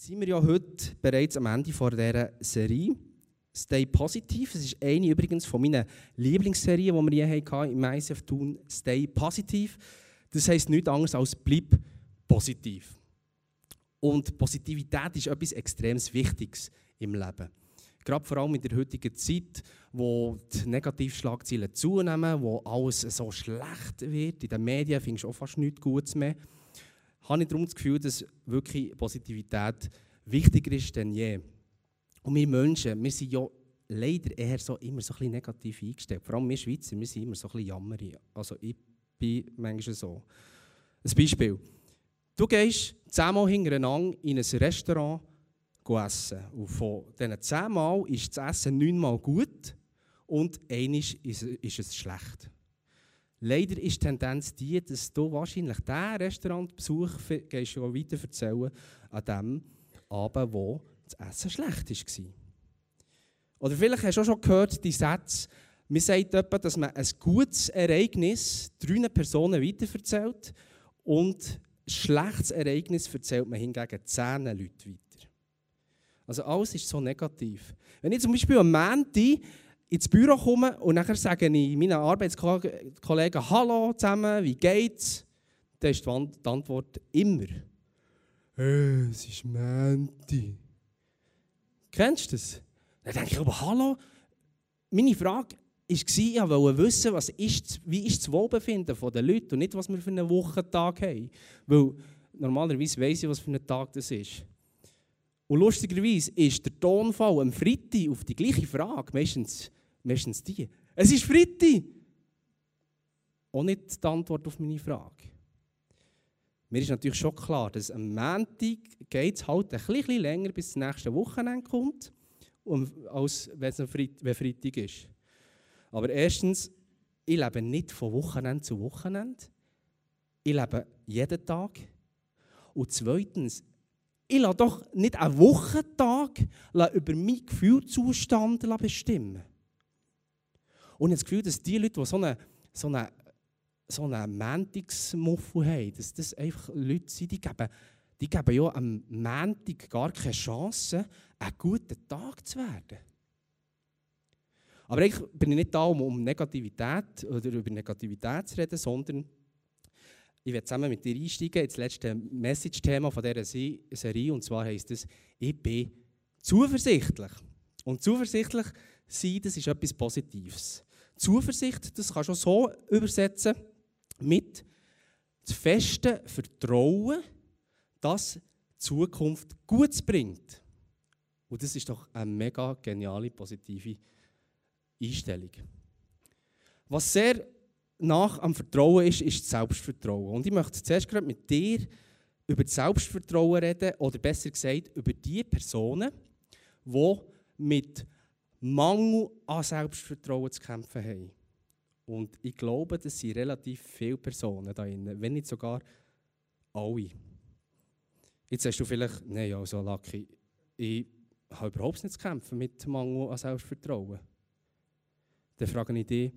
sind wir ja heute bereits am Ende von dieser Serie. Stay Positive. Es ist eine übrigens von meinen Lieblingsserien, die wir je hatten im ICF tun. Stay Positive. Das heisst nichts anderes als bleib positiv. Und Positivität ist etwas extrem Wichtiges im Leben. Gerade vor allem in der heutigen Zeit, wo die Negativschlagzeilen zunehmen, wo alles so schlecht wird, in den Medien findest du auch fast nichts Gutes mehr, habe ich darum das Gefühl, dass wirklich Positivität wichtiger ist denn je. Und wir Menschen, wir sind ja leider eher so, immer so ein bisschen negativ eingestellt. Vor allem wir Schweizer, wir sind immer so ein bisschen jammerig. Also ich bin manchmal so. Ein Beispiel. Du gehst zehnmal hintereinander in ein Restaurant essen. Und von diesen zehnmal ist das Essen neunmal gut und ist, ist es schlecht. Leider ist die Tendenz die, dass du wahrscheinlich diesen Restaurantbesuch gehst du weiter erzählen an dem Abend, wo das Essen schlecht war. Oder vielleicht hast du auch schon gehört, die Sätze, man sagt etwa, dass man ein gutes Ereignis drei Personen weitererzählt und ein schlechtes Ereignis erzählt man hingegen zehn Leuten weiter. Also alles ist so negativ. Wenn ich zum Beispiel am Montag ins Büro komme und nachher sage ich meinen Arbeitskollegen «Hallo zusammen, wie geht's?» dann ist die Antwort immer «Hey, es ist Montag.» Kennst du das? Dann denke ich aber «Hallo?» Meine Frage war, ich wollte wissen, was ist, wie ist das Wohlbefinden der Leute und nicht, was wir für einen Wochentag haben. Weil normalerweise weiss ich, was für ein Tag das ist. Und lustigerweise ist der Tonfall am Freitag auf die gleiche Frage meistens, meistens die. Es ist Freitag! Auch nicht die Antwort auf meine Frage. Mir ist natürlich schon klar, dass am Montag geht es halt ein bisschen länger, bis das nächste Wochenende kommt, als wenn es Freitag ist. Aber erstens, ich lebe nicht von Wochenende zu Wochenende. Ich lebe jeden Tag. Und zweitens, ich lasse doch nicht einen Wochentag über meinen Gefühlzustand bestimmen. Und ich habe das Gefühl, dass die Leute, die so einen so eine, so eine Montagsmuffel haben, dass das einfach Leute sind, die geben, die geben ja am Montag gar keine Chance, einen guten Tag zu werden. Aber eigentlich bin ich nicht da, um, um Negativität oder über Negativität zu reden, sondern ich werde zusammen mit dir einsteigen ins letzte Message-Thema dieser Serie. Und zwar heisst es, ich bin zuversichtlich. Und zuversichtlich sein, das ist etwas Positives. Zuversicht, das kannst du so übersetzen mit das feste Vertrauen, dass die Zukunft Gutes bringt. Und das ist doch eine mega geniale, positive Einstellung. Was sehr nach am Vertrauen ist, ist das Selbstvertrauen. Und ich möchte zuerst gerade mit dir über das Selbstvertrauen reden, oder besser gesagt, über die Personen, die mit Mangel an Selbstvertrauen zu kämpfen haben. Und ich glaube, das sind relativ viele Personen da drin, wenn nicht sogar alle. Jetzt sagst du vielleicht, nein, also Lucky, ich habe überhaupt nicht zu kämpfen mit Mangel an Selbstvertrauen dann frage ich dich,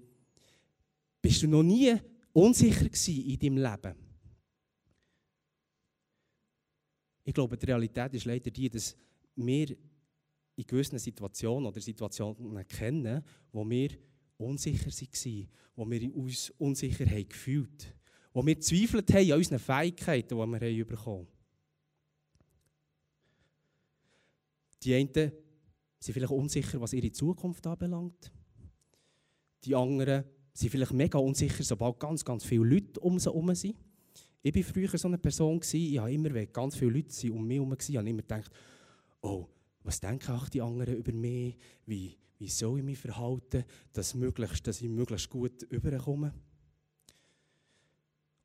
bist du noch nie unsicher in deinem Leben? Ich glaube, die Realität ist leider die, dass wir in gewissen Situationen oder Situationen kennen, wo wir unsicher waren, wo wir uns unsicher haben gefühlt wo wir zweifelt haben an unseren Fähigkeiten, die wir haben bekommen Die einen sind vielleicht unsicher, was ihre Zukunft anbelangt. Die anderen sind vielleicht mega unsicher, sobald ganz, ganz viele Leute um sie herum sind. Ich war früher so eine Person, ich habe immer, wenn ganz viele Leute um mich herum waren, immer gedacht, oh, was denken auch die anderen über mich? Wie, wie soll ich mich verhalten, dass, möglichst, dass ich möglichst gut überkomme?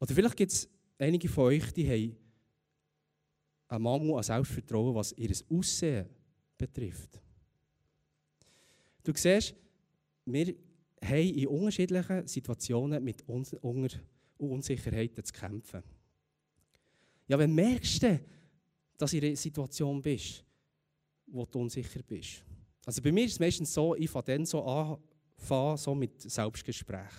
Oder vielleicht gibt es einige von euch, die haben einen Mangel an Selbstvertrauen, was ihr Aussehen betrifft. Du siehst, wir haben in unterschiedlichen Situationen mit Unsicherheiten zu kämpfen. Ja, wenn merkst du, dass du in einer Situation bist, wo du unsicher bist. Also bei mir ist es meistens so, ich fange dann so an, so mit Selbstgespräch.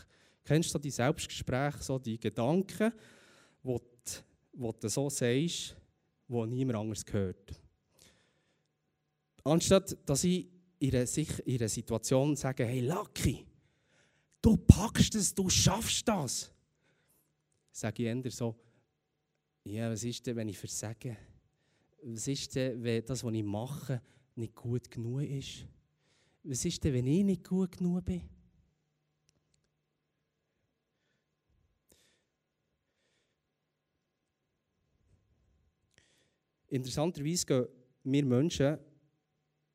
Kennst du so die Selbstgespräche, so die Gedanken, wo du, wo du so sagst, wo niemand anders hört? Anstatt dass ich in einer Situation sage, hey Lucky, du packst es, du schaffst das, sage ich eher so, ja, was ist denn, wenn ich versage? Was ist denn, wenn das, was ich mache, nicht gut genug ist? Was ist denn, wenn ich nicht gut genug bin? Interessanterweise gehen wir Menschen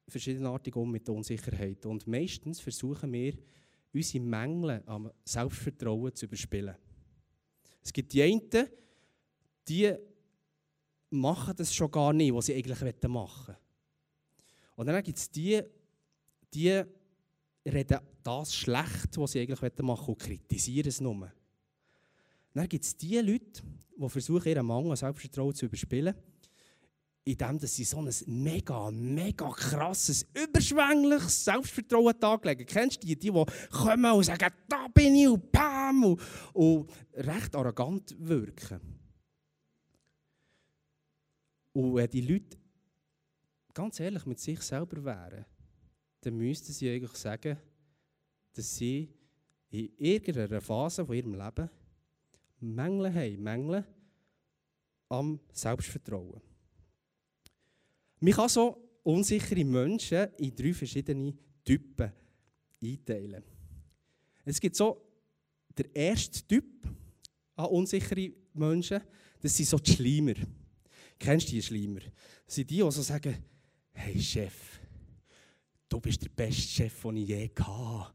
verschiedenartig um mit der Unsicherheit. Und meistens versuchen wir, unsere Mängel am Selbstvertrauen zu überspielen. Es gibt die einen, die machen das schon gar nicht, was sie eigentlich machen wollen. Und dann gibt es die, die reden das schlecht, was sie eigentlich machen wollen und kritisieren es nur. Dann gibt es die Leute, die versuchen, ihren Mangel an Selbstvertrauen zu überspielen indem sie so ein mega, mega krasses, überschwängliches Selbstvertrauen taglegen. Kennst du die, die, die kommen und sagen, da bin ich und bam, und, und recht arrogant wirken? Und wenn die Leute ganz ehrlich mit sich selber wären, dann müssten sie eigentlich sagen, dass sie in irgendeiner Phase von ihrem Leben Mängel haben, Mängel am Selbstvertrauen. Man kann so unsichere Menschen in drei verschiedene Typen einteilen. Es gibt so der erste Typ an unsichere Menschen, das sind so die Schleimer. Kennst du die Schleimer? Das sind die, die so sagen, hey Chef, du bist der beste Chef, den ich je hatte.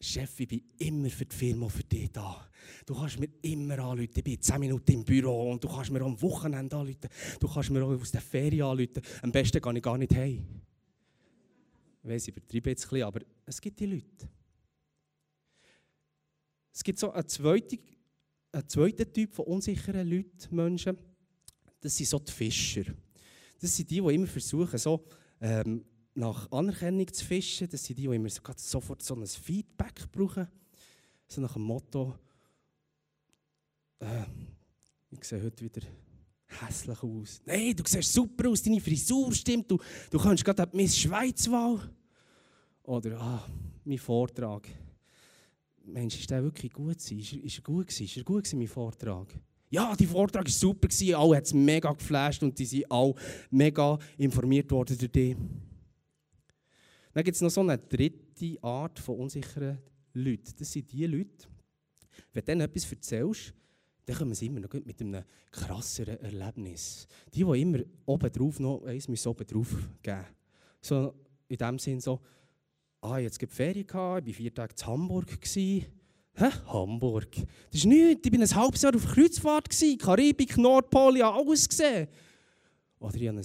Chef, ich bin immer für die Firma, für dich da. Du kannst mir immer anrufen. Ich bin 10 Minuten im Büro und du kannst mir am Wochenende anrufen. Du kannst mir auch aus der Ferien anrufen. Am besten gehe ich gar nicht heim. Ich weiss, ich übertreibe jetzt ein bisschen, aber es gibt die Leute. Es gibt so einen zweiten, einen zweiten Typ von unsicheren Leuten, Menschen. Das sind so die Fischer. Das sind die, die immer versuchen, so ähm, nach Anerkennung zu fischen. Das sind die, die immer sofort so ein Feedback brauchen. So nach dem Motto, äh, ich sehe heute wieder hässlich aus. Nein, du siehst super aus, deine Frisur stimmt, du, du kannst gerade Miss Schweizwahl. Oder, ah, mein Vortrag. Mensch, ist der wirklich gut? Ist, ist er gut? Ist er gut mein Vortrag? Ja, die Vortrag war super, alle hat es mega geflasht und die sind alle mega informiert worden durch dich. Dann gibt es noch so eine dritte Art von unsicheren Leuten. Das sind die Leute, wenn du ihnen etwas erzählst, dann kommen sie immer noch mit einem krasseren Erlebnis. Die, die immer oben noch eins müssen oben geben. So in dem Sinn so, ah, jetzt gibt Ferien ich war vier Tage in Hamburg. Gewesen. Hä? Hamburg? Das ist nichts, ich war ein halbes Jahr auf Kreuzfahrt, Karibik, Nordpol, ja alles gesehen. Oder ich habe ein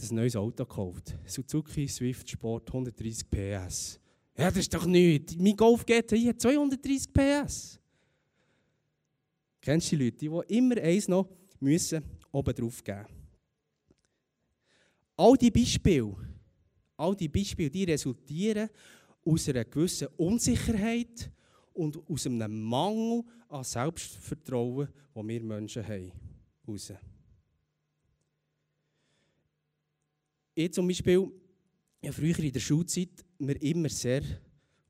ein neues Auto gekauft. Suzuki Swift Sport 130 PS. Ja, das ist doch nichts. Mein Golf GTI hat 230 PS. Kennst du die Leute, die immer eins noch müssen oben drauf geben All diese Beispiele, all die Beispiele, die resultieren aus einer gewissen Unsicherheit und aus einem Mangel an Selbstvertrauen, das wir Menschen haben. Raus. ich zum Beispiel, ja, früher in der Schulzeit, mir immer sehr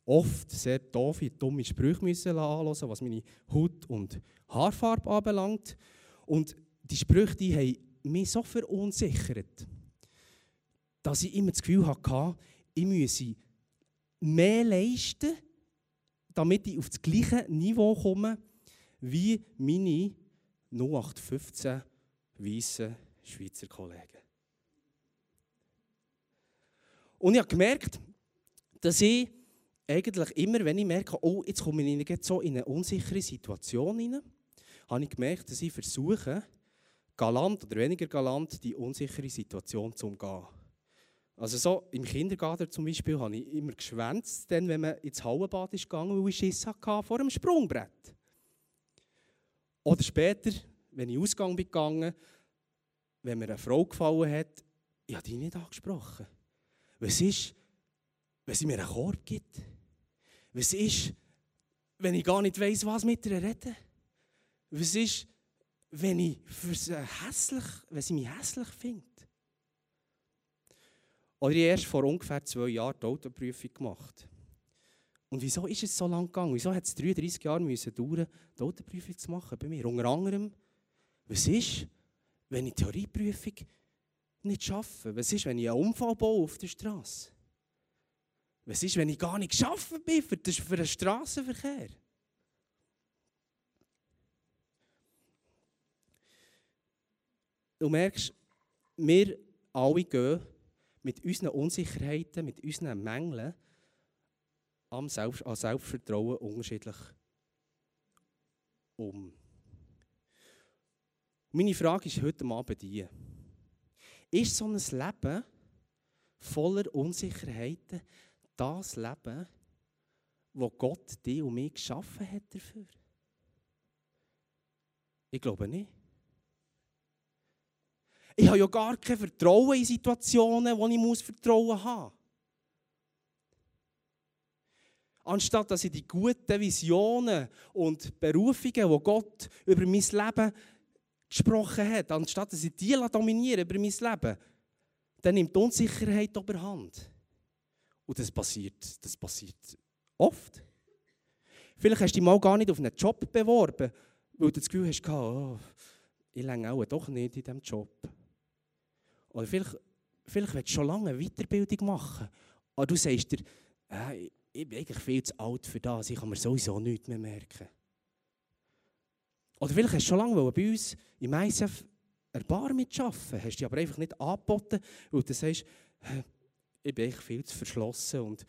oft sehr doofe, dumme Sprüche müssen anhören, was meine Haut- und Haarfarbe anbelangt. Und die Sprüche die haben mich so verunsichert, dass ich immer das Gefühl hatte, ich müsse mehr leisten, damit ich auf das gleiche Niveau komme wie meine 0815 weißen Schweizer Kollegen. Und ich habe gemerkt, dass ich eigentlich immer, wenn ich merke, oh, jetzt komme ich so in eine unsichere Situation hinein, habe ich gemerkt, dass ich versuche, galant oder weniger galant die unsichere Situation zu umgehen. Also so im Kindergarten zum Beispiel habe ich immer geschwänzt, denn wenn man ins Hallenbad ist gegangen, weil ich Schiss hatte vor dem Sprungbrett. Oder später, wenn ich Ausgang bin gegangen, wenn mir eine Frau gefallen hat, ich habe die nicht angesprochen. Was ist, wenn sie mir einen Korb gibt? Was ist, wenn ich gar nicht weiß, was mit ihr reden? Was ist, wenn, ich für sie hässlich, wenn sie mich hässlich findet? Oder ich erst vor ungefähr zwei Jahren die Autoprüfung gemacht. Und wieso ist es so lang gegangen? Wieso hat es 33 Jahre müssen dauern, die Autoprüfung zu machen bei mir? Unter anderem, was ist, wenn ich die Theorieprüfung nicht schaffe? Was ist, wenn ich einen Unfall baue auf der Straße? Was ist, wenn ich gar nicht geschaffen bin für den Straßenverkehr? Du merkst, wir alle gehen mit unseren Unsicherheiten, mit unseren Mängeln am Selbst, an Selbstvertrauen unterschiedlich um. Meine Frage ist heute Abend die. Ist so ein Leben voller Unsicherheiten das Leben, wo Gott dich und mich geschaffen hat dafür? Ich glaube nicht. Ich habe ja gar kein Vertrauen in Situationen, wo ich muss Vertrauen haben muss. Anstatt dass ich die guten Visionen und Berufungen, die Gott über mein Leben gesprochen hat, anstatt dass ich die dominieren über mein Leben, dann nimmt die Unsicherheit überhand. Und das passiert, das passiert oft. Vielleicht hast du dich mal gar nicht auf einen Job beworben, weil du das Gefühl hast, oh, ich länge auch doch nicht in diesem Job. Oder vielleicht, vielleicht willst du schon lange eine Weiterbildung machen, aber du sagst dir, äh, ich bin eigentlich viel zu alt für das, ich kann mir sowieso nichts mehr merken. Oder vielleicht hast du schon lange bei uns im ISF Erbarmen arbeiten, hast dich aber einfach nicht angeboten, weil du sagst, ich bin eigentlich viel zu verschlossen und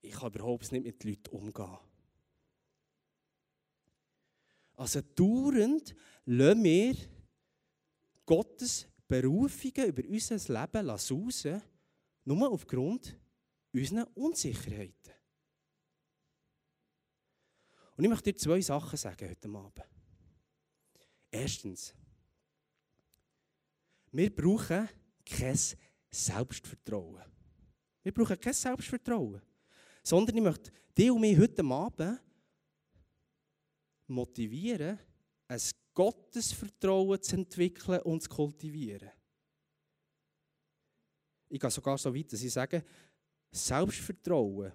ich kann überhaupt nicht mit den Leuten umgehen. Also dauernd lassen wir Gottes Berufungen über unser Leben raus, nur aufgrund unserer Unsicherheiten. Und ich möchte dir zwei Sachen sagen heute Abend. Erstens, wir brauchen kein Selbstvertrauen. Wir brauchen kein Selbstvertrauen. Sondern ich möchte dich und mich heute Abend motivieren, ein Gottesvertrauen zu entwickeln und zu kultivieren. Ich gehe sogar so weit, dass ich sage, Selbstvertrauen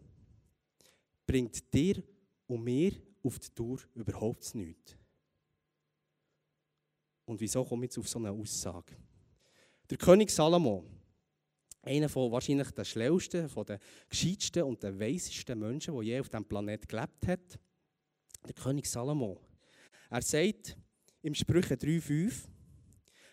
bringt dir und mir auf die Tour überhaupt nichts. Und wieso komme ich jetzt auf so eine Aussage? Der König Salomo, einer von wahrscheinlich der schlauesten, von den gescheitsten und den weisesten Menschen, die je auf diesem Planeten gelebt hat, der König Salomo, er sagt, im Sprüche 3,5.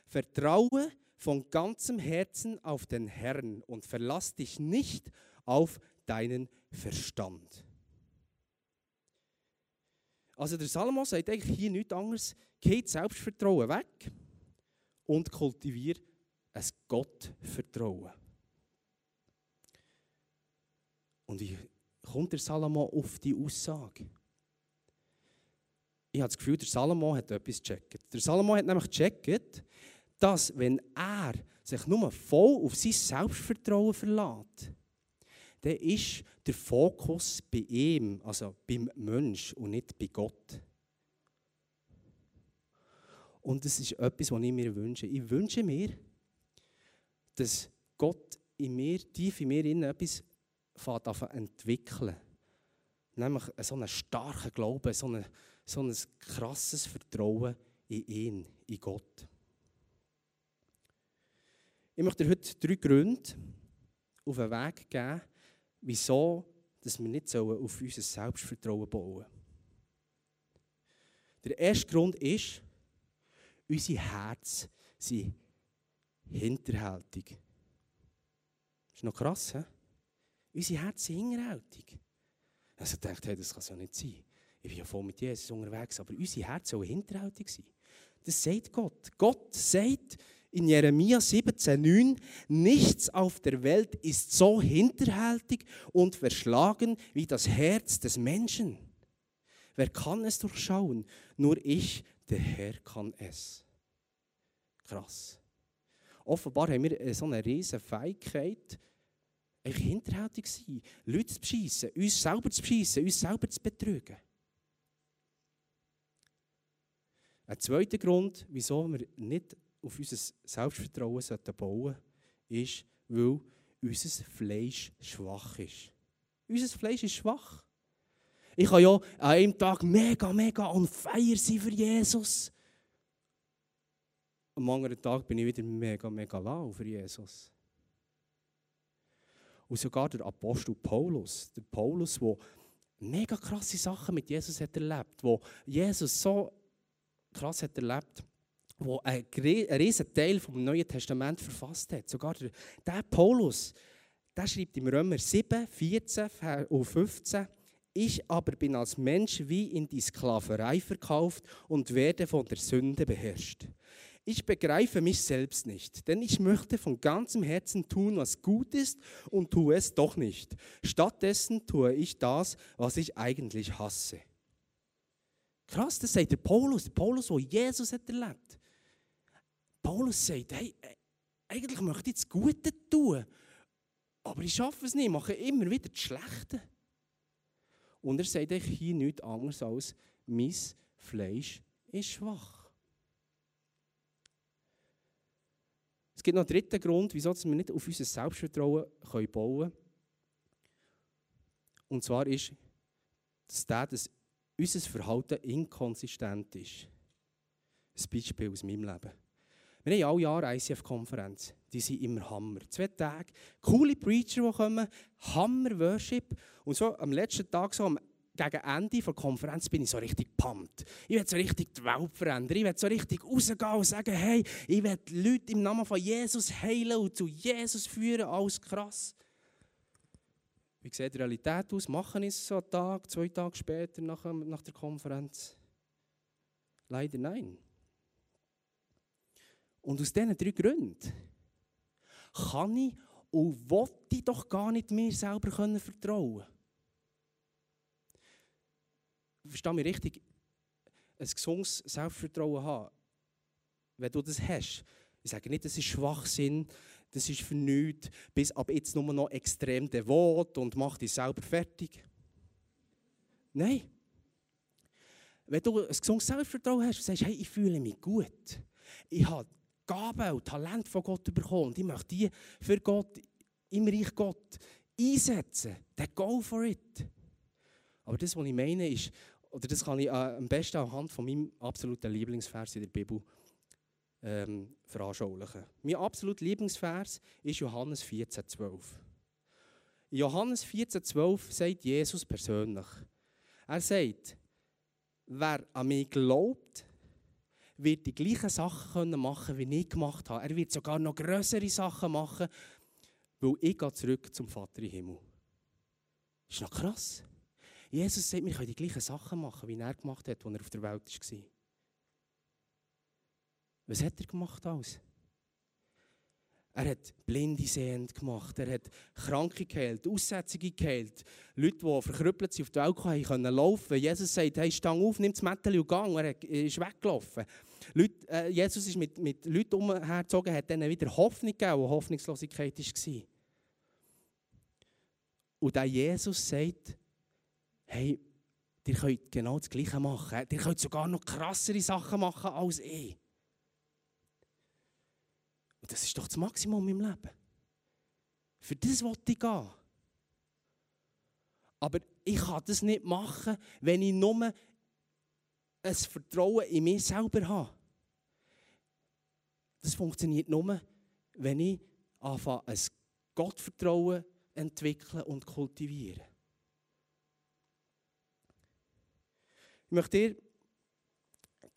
Vertraue von ganzem Herzen auf den Herrn und verlass dich nicht auf deinen Verstand. Also der Salomo sagt eigentlich hier nichts anderes, geht Selbstvertrauen weg und kultivier ein Gottvertrauen. Und wie kommt der Salomo auf die Aussage? Ich habe das Gefühl, der Salomo hat etwas gecheckt. Der Salomo hat nämlich gecheckt, dass wenn er sich nur voll auf sein Selbstvertrauen verlässt, dann ist der Fokus bei ihm, also beim Mensch und nicht bei Gott. Und das ist etwas, was ich mir wünsche. Ich wünsche mir, dass Gott in mir, tief in mir etwas entwickeln Nämlich so einen starken Glauben, so einen so ein krasses Vertrauen in ihn, in Gott. Ich möchte dir heute drei Gründe auf den Weg geben, wieso dass wir nicht auf unser Selbstvertrauen bauen sollen. Der erste Grund ist, unsere Herzen sind hinterhältig. Ist noch krass, he? Unsere Herzen sind hinterhältig. Also dachte, hey, das kann es ja nicht sein ich bin ja voll mit Jesus unterwegs, aber unser Herz soll hinterhältig sein. Das sagt Gott. Gott sagt in Jeremia 17,9: Nichts auf der Welt ist so hinterhältig und verschlagen wie das Herz des Menschen. Wer kann es durchschauen? Nur ich, der Herr, kann es. Krass. Offenbar haben wir so eine riesige Fähigkeit, hinterhältig zu sein, Leute zu beschissen, uns selber zu beschissen, uns selber zu betrügen. Ein zweiter Grund, wieso wir nicht auf unser Selbstvertrauen bauen sollten, ist, weil unser Fleisch schwach ist. Unser Fleisch ist schwach. Ich kann ja an einem Tag mega, mega on fire sein für Jesus. Am anderen Tag bin ich wieder mega, mega lau für Jesus. Und sogar der Apostel Paulus, der Paulus, der mega krasse Sachen mit Jesus hat erlebt, wo Jesus so krass hat erlebt, wo ein riesen Teil vom Neuen Testament verfasst hat. Sogar der, der Paulus, der schreibt im Römer 7, 14 und 15, ich aber bin als Mensch wie in die Sklaverei verkauft und werde von der Sünde beherrscht. Ich begreife mich selbst nicht, denn ich möchte von ganzem Herzen tun, was gut ist und tue es doch nicht. Stattdessen tue ich das, was ich eigentlich hasse. Krass, das sagt der Paulus, der Paulus, der Jesus hat erlebt. Paulus sagt, hey, äh, eigentlich möchte ich das Gute tun, aber ich schaffe es nicht, ich mache immer wieder das Schlechte. Und er sagt euch hier nichts anderes als, mein Fleisch ist schwach. Es gibt noch einen dritten Grund, wieso wir nicht auf unser Selbstvertrauen bauen können. Und zwar ist, dass, der, dass unser Verhalten inkonsistent ist. Ein Beispiel aus meinem Leben. Wir haben alle Jahre ICF-Konferenz. Die sind immer Hammer. Zwei Tage, coole Preacher, die kommen, Hammer-Worship. Und so am letzten Tag, so am gegen Ende der Konferenz bin ich so richtig pumped. Ich will so richtig die Welt verändern. Ich will so richtig rausgehen und sagen, hey, ich die Leute im Namen von Jesus heilen und zu Jesus führen. Alles krass. Wie sieht die Realität aus? Machen es so einen Tag, zwei Tage später nach, nach der Konferenz? Leider nein. Und aus diesen drei Gründen kann ich und will ich doch gar nicht mir selber vertrauen können verstehe mich richtig, ein gesundes Selbstvertrauen haben, wenn du das hast. Ich sage nicht, das ist Schwachsinn, das ist für nichts, bis ab jetzt nur noch extrem devot und mach dich selber fertig. Nein. Wenn du ein gesundes Selbstvertrauen hast und sagst, hey, ich fühle mich gut, ich habe Gaben und Talent von Gott bekommen und ich möchte die für Gott, im Reich Gott einsetzen, dann go for it. Aber das, was ich meine, ist, oder das kann ich äh, am besten anhand von meinem absoluten Lieblingsvers in der Bibel ähm, veranschaulichen. Mein absoluter Lieblingsvers ist Johannes 14,12. In Johannes 14,12 sagt Jesus persönlich, er sagt, wer an mich glaubt, wird die gleichen Sachen machen wie ich gemacht habe. Er wird sogar noch größere Sachen machen, weil ich gehe zurück zum Vater im Himmel. Ist noch krass. Jesus sagt, wir können die gleichen Sachen machen, wie er gemacht hat, als er auf der Welt war. Was hat er gemacht alles? Er hat Blinde sehend gemacht, er hat Kranke geheilt, Aussätzige geheilt, Leute, die verkrüppelt sind, auf die Welt kamen, können laufen. Jesus sagt, hey, stang auf, nimm das Mädchen und gang. Er ist weggelaufen. Leute, äh, Jesus ist mit, mit Leuten umhergezogen, hat ihnen wieder Hoffnung gegeben, wo Hoffnungslosigkeit war. Und der Jesus sagt, hey, ihr könnt genau das Gleiche machen. Ihr könnt sogar noch krassere Sachen machen als ich. Das ist doch das Maximum im Leben. Für das wollte ich gehen. Aber ich kann das nicht machen, wenn ich nur ein Vertrauen in mich selber habe. Das funktioniert nur, wenn ich anfange, ein Gottvertrauen entwickeln und kultivieren. Ich möchte dir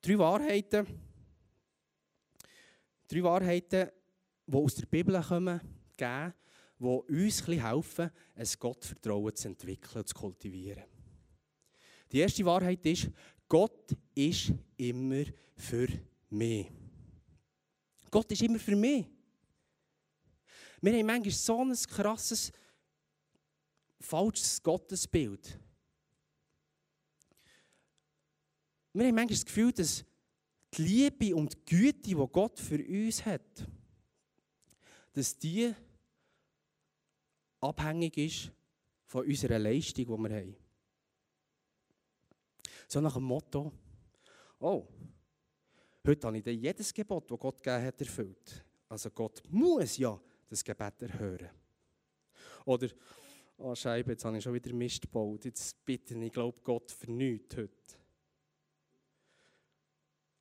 drei Wahrheiten, drei Wahrheiten, die aus der Bibel kommen, geben, die uns helfen, ein Gottvertrauen zu entwickeln und zu kultivieren. Die erste Wahrheit ist, Gott ist immer für mich. Gott ist immer für mich. Wir haben manchmal so ein krasses, falsches Gottesbild. Wir haben manchmal das Gefühl, dass die Liebe und die Güte, die Gott für uns hat, dass die abhängig ist von unserer Leistung, die wir haben. So nach dem Motto, oh, heute habe ich jedes Gebot, das Gott gegeben hat, erfüllt. Also Gott muss ja das Gebet erhören. Oder, oh Scheibe, jetzt habe ich schon wieder Mist gebaut. Jetzt bitte ich, glaube Gott für heute.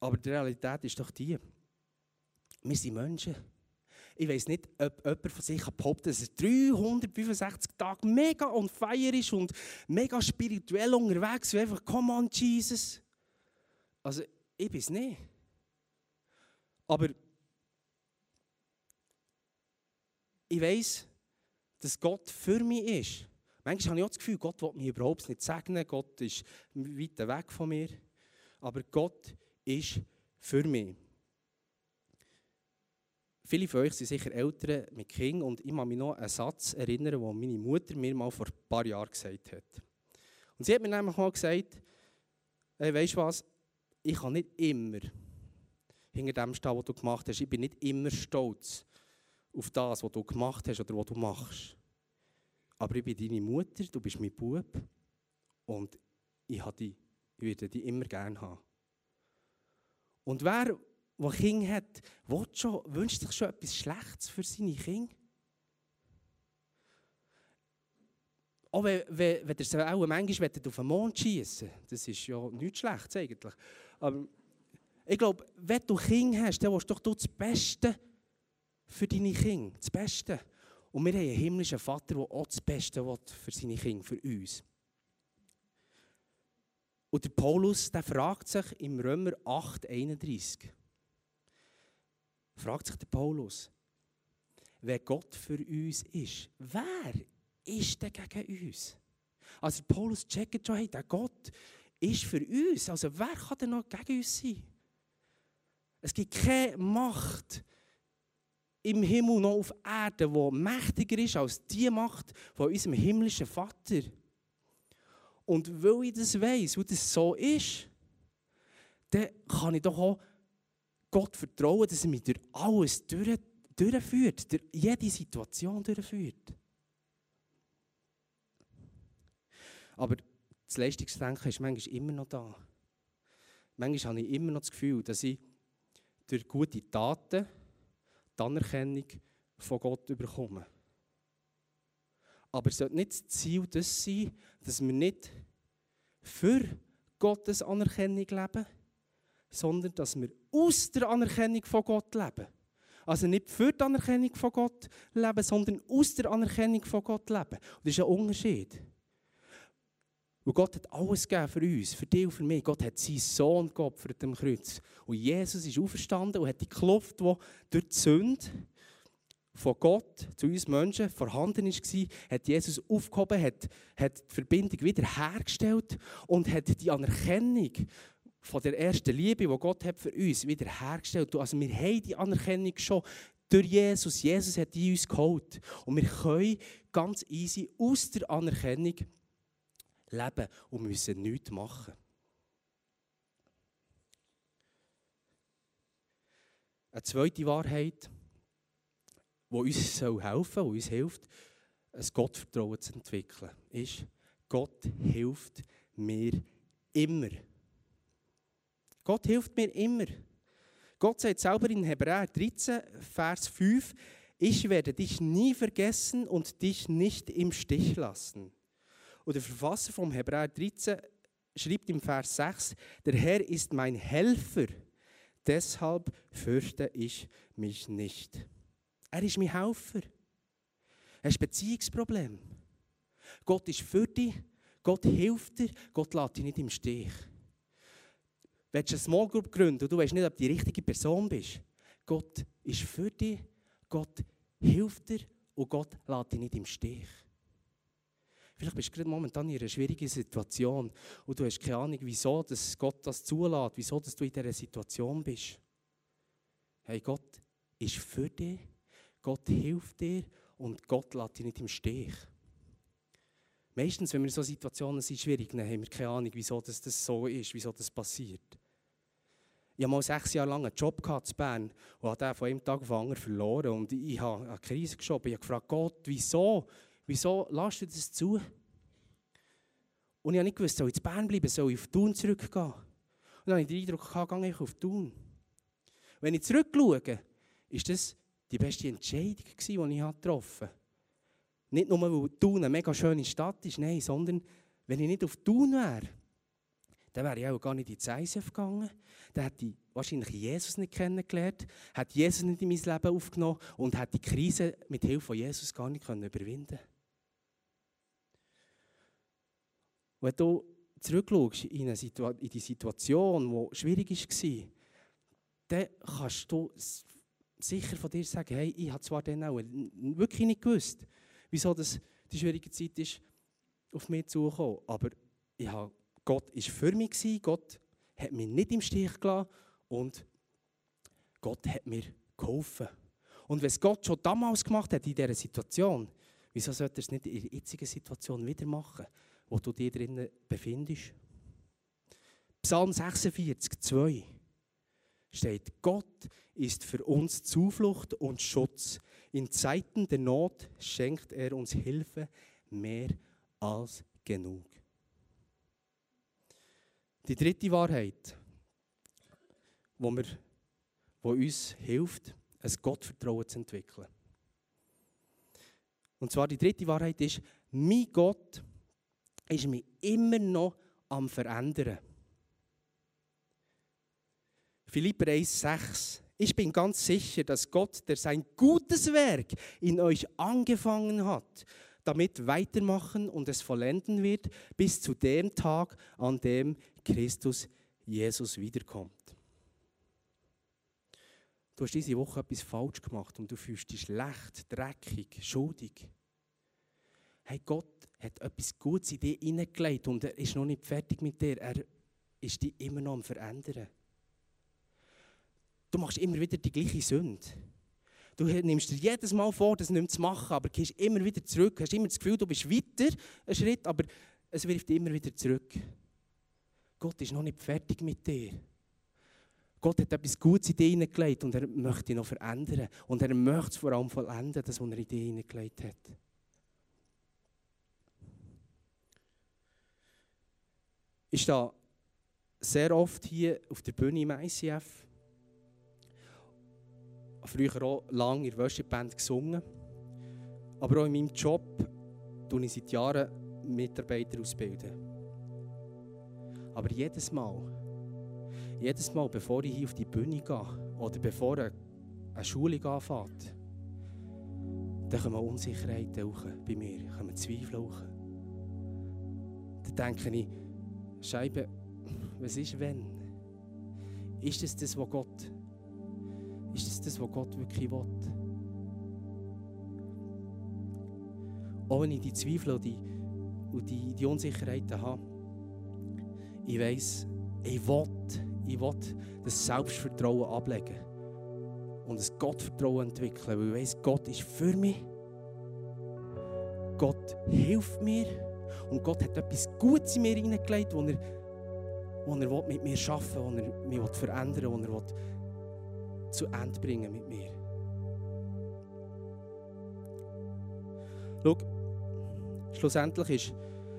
Aber die Realität ist doch die, wir sind Menschen. Ich weiß nicht, ob jemand von sich behauptet, dass er 365 Tage mega on fire ist und mega spirituell unterwegs ist. Einfach, come on, Jesus. Also, ich bin es nicht. Aber ich weiß, dass Gott für mich ist. Manchmal habe ich auch das Gefühl, Gott will mich überhaupt nicht segnen. Gott ist weit weg von mir. Aber Gott ist für mich. Viele von euch sind sicher Eltern mit Kindern und ich kann mich noch an einen Satz erinnern, den meine Mutter mir mal vor ein paar Jahren gesagt hat. Und sie hat mir nämlich mal gesagt, hey, weißt du was, ich kann nicht immer hinter dem stehen, was du gemacht hast. Ich bin nicht immer stolz auf das, was du gemacht hast oder was du machst. Aber ich bin deine Mutter, du bist mein Bub und ich, dich, ich werde dich immer gerne haben. Und wer der Kinder hat, schon, wünscht sich schon etwas Schlechtes für seine Kinder? Auch wenn, wenn, wenn ihr auch manchmal auf den Mond schießen das ist ja nichts Schlechtes eigentlich. Aber ich glaube, wenn du Kinder hast, dann willst du doch das Beste für deine Kinder. Das Beste. Und wir haben einen himmlischen Vater, der auch das Beste will für seine Kinder, für uns. Und der Paulus der fragt sich im Römer 8, 31 fragt sich der Paulus, wer Gott für uns ist, wer ist denn gegen uns? Also Paulus checkt schon, hey, der Gott ist für uns. Also wer kann denn noch gegen uns sein? Es gibt keine Macht im Himmel noch auf Erden, die mächtiger ist als die Macht von unserem himmlischen Vater. Und weil ich das weiß, wo das so ist, dann kann ich doch auch Gott vertrauen, dass er mich durch alles durch, durchführt, durch jede Situation durchführt. Aber das Leistungsdenken ist manchmal immer noch da. Manchmal habe ich immer noch das Gefühl, dass ich durch gute Taten die Anerkennung von Gott bekomme. Aber es sollte nicht das Ziel das sein, dass wir nicht für Gottes Anerkennung leben, sondern dass wir aus der Anerkennung von Gott leben. Also nicht für die Anerkennung von Gott leben, sondern aus der Anerkennung von Gott leben. Und das ist ein Unterschied. Und Gott hat alles gegeben für uns, für dich und für mich. Gott hat seinen Sohn geopfert am Kreuz. Und Jesus ist auferstanden und hat die Kluft, die durch die Sünde von Gott zu uns Menschen vorhanden war, hat Jesus aufgehoben, hat, hat die Verbindung wiederhergestellt und hat die Anerkennung von der ersten Liebe, die Gott hat für uns wiederhergestellt. Also wir haben die Anerkennung schon durch Jesus. Jesus hat die uns geholt. Und wir können ganz easy aus der Anerkennung leben und müssen nichts machen. Eine zweite Wahrheit, die uns helfen soll, die uns hilft, ein Gottvertrauen zu entwickeln, ist, Gott hilft mir immer. Gott hilft mir immer. Gott sagt selber in Hebräer 13, Vers 5, ich werde dich nie vergessen und dich nicht im Stich lassen. Und der Verfasser vom Hebräer 13 schreibt im Vers 6, der Herr ist mein Helfer, deshalb fürchte ich mich nicht. Er ist mein Helfer. Er ist ein Beziehungsproblem. Gott ist für dich, Gott hilft dir, Gott lässt dich nicht im Stich willst eine Small Group gründen und du weißt nicht, ob du die richtige Person bist, Gott ist für dich, Gott hilft dir und Gott lässt dich nicht im Stich. Vielleicht bist du gerade momentan in einer schwierigen Situation und du hast keine Ahnung, wieso dass Gott das zulässt, wieso dass du in dieser Situation bist. Hey, Gott ist für dich, Gott hilft dir und Gott lässt dich nicht im Stich. Meistens, wenn wir in so Situationen sind, schwierig, dann haben wir keine Ahnung, wieso das, so ist, wieso das passiert. Ich habe mal sechs Jahre lang einen Job in Bern und habe den von einem Tag auf den anderen verloren. Und ich habe eine Krise geschoben. Ich habe gefragt, Gott, wieso? Wieso lässt du das zu? Und ich habe nicht gewusst, soll ich in Bern bleiben, soll ich auf Thun zurückgehen? Und dann habe ich den Eindruck gehabt, gehe ich auf Thun. Wenn ich zurückschaue, ist das die beste Entscheidung, die ich getroffen habe. Nicht nur, weil Thun eine mega schöne Stadt ist, nein, sondern wenn ich nicht auf Thun wäre, dann wäre ich auch gar nicht ins ICF gegangen. Dann hätte ich wahrscheinlich Jesus nicht kennengelernt, hätte Jesus nicht in mein Leben aufgenommen und hätte die Krise mit Hilfe von Jesus gar nicht überwinden können. Wenn du zurückschaust in, eine in die Situation, die schwierig war, dann kannst du sicher von dir sagen, hey, ich habe zwar dann auch wirklich nicht gewusst, wieso das die schwierige Zeit ist, auf mich zugekommen, aber ich Gott war für mich, Gott hat mich nicht im Stich gelassen und Gott hat mir geholfen. Und wenn es Gott schon damals gemacht hat in dieser Situation, wieso sollte er es nicht in der jetzigen Situation wieder machen? wo du dich drinnen befindest. Psalm 46, 2 steht, Gott ist für uns Zuflucht und Schutz. In Zeiten der Not schenkt er uns Hilfe mehr als genug. Die dritte Wahrheit, wo, wir, wo uns hilft, ein Gottvertrauen zu entwickeln. Und zwar die dritte Wahrheit ist, mein Gott ist mich immer noch am Verändern. Philipper 1,6 Ich bin ganz sicher, dass Gott, der sein gutes Werk in euch angefangen hat, damit weitermachen und es vollenden wird, bis zu dem Tag, an dem Christus Jesus wiederkommt. Du hast diese Woche etwas falsch gemacht und du fühlst dich schlecht, dreckig, schuldig. Hey, Gott hat etwas Gutes in dich hineingelegt und er ist noch nicht fertig mit dir. Er ist dich immer noch am Verändern. Du machst immer wieder die gleiche Sünde. Du nimmst dir jedes Mal vor, das nicht mehr zu machen, aber gehst immer wieder zurück. Du hast immer das Gefühl, du bist weiter einen Schritt, aber es wirft dich immer wieder zurück. Gott ist noch nicht fertig mit dir. Gott hat etwas Gutes in dich hineingelegt und er möchte dich noch verändern. Und er möchte es vor allem vollenden, das, was er in dich hineingelegt hat. Ich stehe sehr oft hier auf der Bühne im ICF. Früher auch lange in der Worship-Band gesungen. Aber auch in meinem Job tue ich seit Jahren Mitarbeiter ausbilden. Aber jedes Mal, jedes Mal, bevor ich hier auf die Bühne gehe oder bevor eine, eine Schulung anfängt, dann kommen Unsicherheiten hoch bei mir, kommen Zweifel hoch. Dann denke ich, Scheibe, was ist wenn? Ist es das, was Gott, das, was Gott wirklich will? Ich die Zweifel und die, und die, die Unsicherheiten habe, ich weiss, ich will, ich will das Selbstvertrauen ablegen und das Gottvertrauen entwickeln, weil ich weiss, Gott ist für mich. Gott hilft mir. Und Gott hat etwas Gutes in mir hineingelegt, wo er, wo er mit mir arbeiten will, wo er mich verändern will, wo er zu Ende bringen mit mir. Schau, schlussendlich ist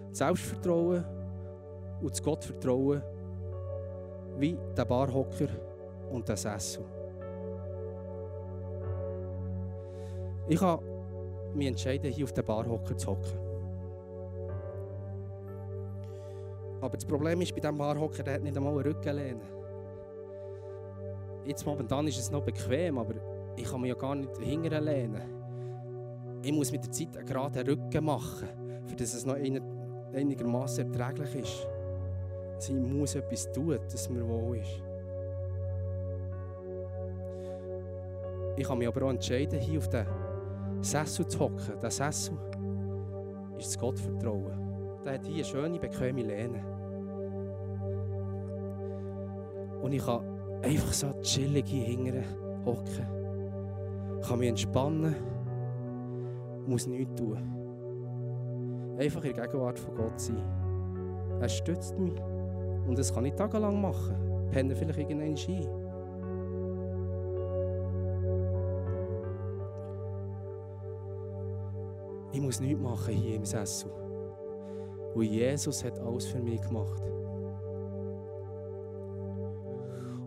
das Selbstvertrauen und das Gottvertrauen wie der Barhocker und der Sessel. Ich habe mich entschieden, hier auf den Barhocker zu hocken. Aber das Problem ist, bei diesem Barhocker, der hat nicht einmal eine Rückenlehne. Jetzt momentan ist es noch bequem, aber ich kann mich ja gar nicht hingern lehnen. Ich muss mit der Zeit einen geraden Rücken machen, für dass es noch einigermaßen erträglich ist. Also muss etwas tun, dass mir wohl ist. Ich habe mich aber auch entschieden, hier auf den Sessel zu hocken. Der Sessel ist das Gottvertrauen. Der hat hier eine schöne, bequeme Lehne. Und ich kann einfach so chillig hier hinten hocken. Ich kann mich entspannen, muss nichts tun. Einfach in der Gegenwart von Gott sein. Er stützt mich. Und das kann ich tagelang machen. Pennen vielleicht irgendeinen Ski. Ich muss nichts machen hier im Sessel. Und Jesus hat alles für mich gemacht.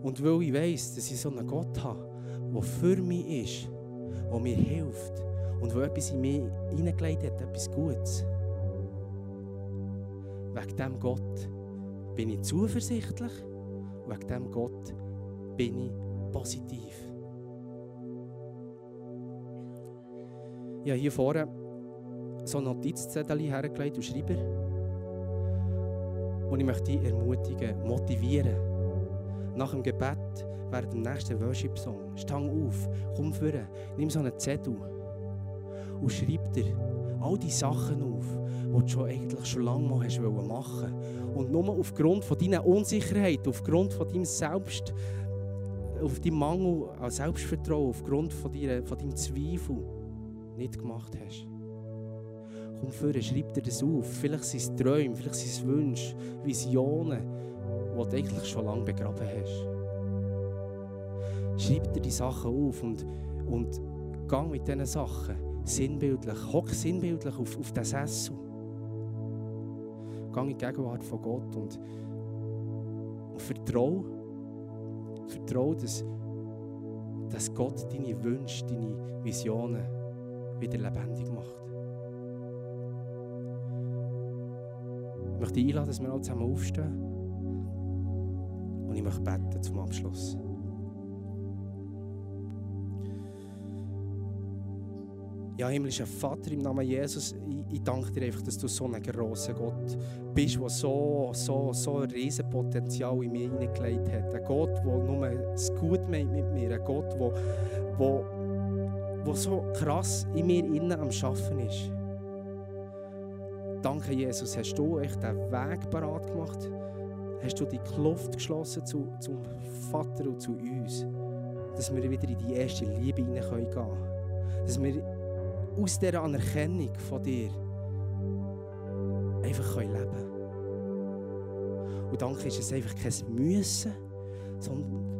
Und weil ich weiß, dass ich so einen Gott habe, der für mich ist, der mir hilft und wo etwas in mich hineingelegt hat, etwas Gutes. Wegen dem Gott bin ich zuversichtlich und wegen dem Gott bin ich positiv. Ich habe hier vorne so Notizzettel hergelegt und schreibe. Und ich möchte dich ermutigen, motivieren. Nach dem Gebet, während dem nächsten Worship-Song, stang auf, komm vorne, nimm so einen Zettel und schreib dir all die Sachen auf, die du schon eigentlich schon lange mal hast machen Und nur aufgrund von deiner Unsicherheit, aufgrund von deinem Selbst, auf deinem Mangel an Selbstvertrauen, aufgrund von, deiner, von deinem Zweifel nicht gemacht hast. Komm vor, schreib dir das auf. Vielleicht sind es Träume, vielleicht sind es Wünsche, Visionen, die du eigentlich schon lange begraben hast. Schreib dir die Sachen auf und, und gang mit diesen Sachen sinnbildlich, hock sinnbildlich auf, auf den Sessel. Gang in die Gegenwart von Gott und, und vertraue, vertraue, dass, dass Gott deine Wünsche, deine Visionen wieder lebendig macht. Ich möchte dich einladen, dass wir alle zusammen aufstehen. Möchte beten zum Abschluss. Ja, himmlischer Vater, im Namen Jesus, ich, ich, danke dir einfach, dass du so ein grosser Gott bist, der so, so, so ein Riesenpotenzial in mir hineingelegt hat. Ein Gott, der nur das Gute meint mit mir. Ein Gott, der, der, der so krass in mir innen am Schaffen ist. Danke, Jesus, hast du echt den Weg parat gemacht? Hast du die Kluft geschlossen zu, zum Vater und zu uns? Dass wir wieder in die erste Liebe hineingehen können. Dass wir aus dieser Anerkennung von dir einfach leben können. Und danke ist es einfach kein Müssen,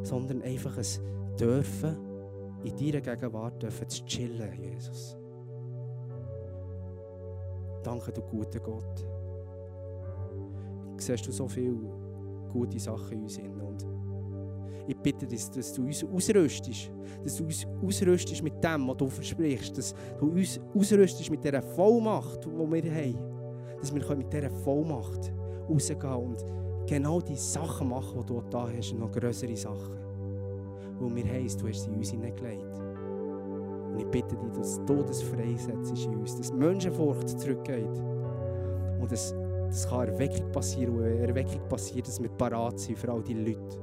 sondern einfach ein Dürfen, in deiner Gegenwart dürfen zu chillen, Jesus. Danke, du guter Gott. Siehst du so viele gute Sachen in uns und ich bitte dich, dass du uns ausrüstest, dass du uns ausrüstest mit dem, was du versprichst, dass du uns ausrüstest mit dieser Vollmacht, die wir haben, dass wir mit dieser Vollmacht rausgehen und genau die Sachen machen, die du da hast, und noch größere Sachen. Weil wir heißt, du hast sie in uns hineingelegt. Und ich bitte dich, dass du das freisetzt in uns, dass Menschenfurcht zurückgeht und dass das kann Erweckung passieren und wenn Erweckung passiert, dass wir parat sind für all die Leute.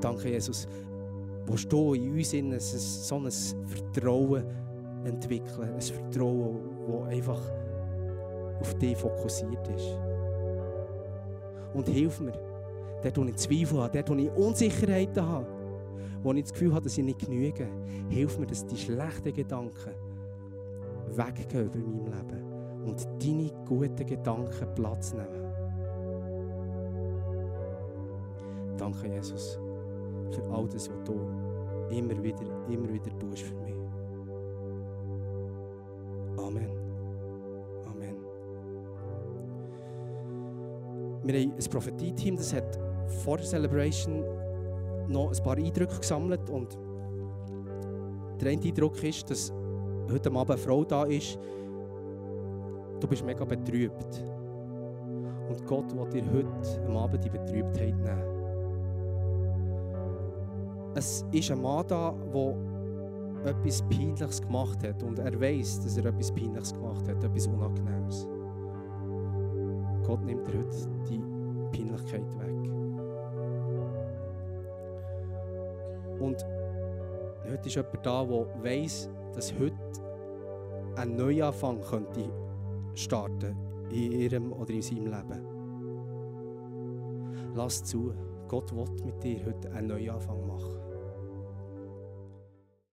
Danke, Jesus, wo du in uns in so ein Vertrauen entwickeln, ein Vertrauen, das einfach auf dich fokussiert ist. Und hilf mir, dort, wo ich Zweifel habe, dort, wo ich Unsicherheiten habe, wo ich das Gefühl habe, dass ich nicht genüge, hilf mir, dass die schlechten Gedanken weggehen über meinem Leben und deine guten Gedanken Platz nehmen. Danke, Jesus für all das, was du immer wieder, immer wieder tust für mich. Amen. Amen. Wir haben ein Prophetie-Team, das hat vor der Celebration noch ein paar Eindrücke gesammelt und der eine Eindruck ist, dass heute Abend eine Frau da ist, du bist mega betrübt. Und Gott will dir heute Abend die Betrübtheit nehmen es ist ein Mann da, der etwas Peinliches gemacht hat und er weiß, dass er etwas Peinliches gemacht hat, etwas Unangenehmes. Gott nimmt dir heute die Peinlichkeit weg. Und heute ist jemand da, der weiß, dass heute ein Neuanfang könnte starten in ihrem oder in seinem Leben. Lass zu, Gott will mit dir heute einen Neuanfang machen.